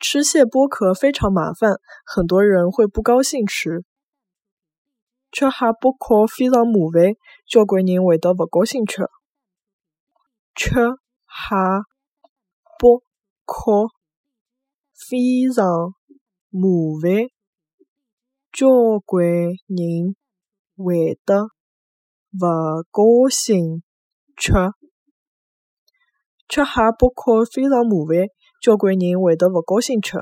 吃蟹剥壳非常麻烦，很多人会不高兴吃。吃蟹剥壳非常麻烦，交关人会得勿高兴吃。吃蟹剥壳非常麻烦，交关人会得勿高兴吃。吃蟹剥壳非常麻烦，交关人会得勿高兴吃。